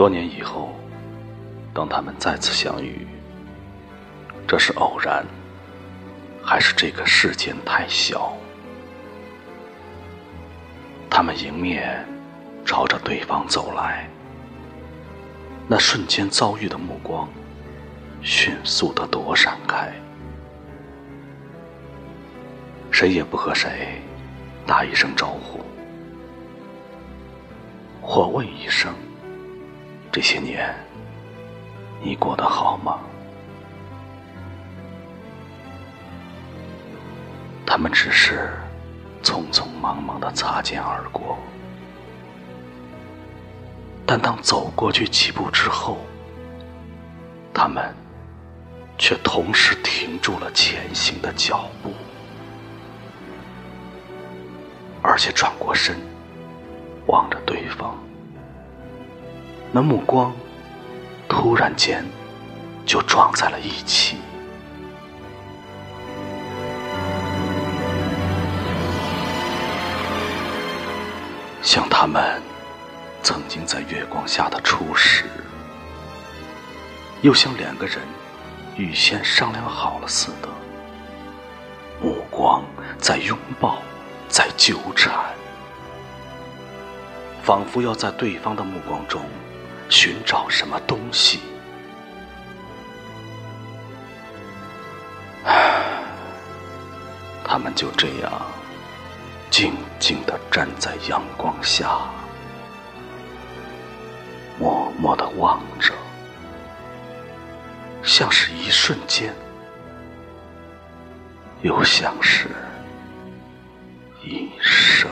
多年以后，当他们再次相遇，这是偶然，还是这个世间太小？他们迎面朝着对方走来，那瞬间遭遇的目光，迅速的躲闪开，谁也不和谁打一声招呼，或问一声：“这些年，你过得好吗？”他们只是。匆匆忙忙的擦肩而过，但当走过去几步之后，他们却同时停住了前行的脚步，而且转过身望着对方，那目光突然间就撞在了一起。像他们曾经在月光下的初识，又像两个人预先商量好了似的，目光在拥抱，在纠缠，仿佛要在对方的目光中寻找什么东西。他们就这样。静静地站在阳光下，默默地望着，像是一瞬间，又像是一生。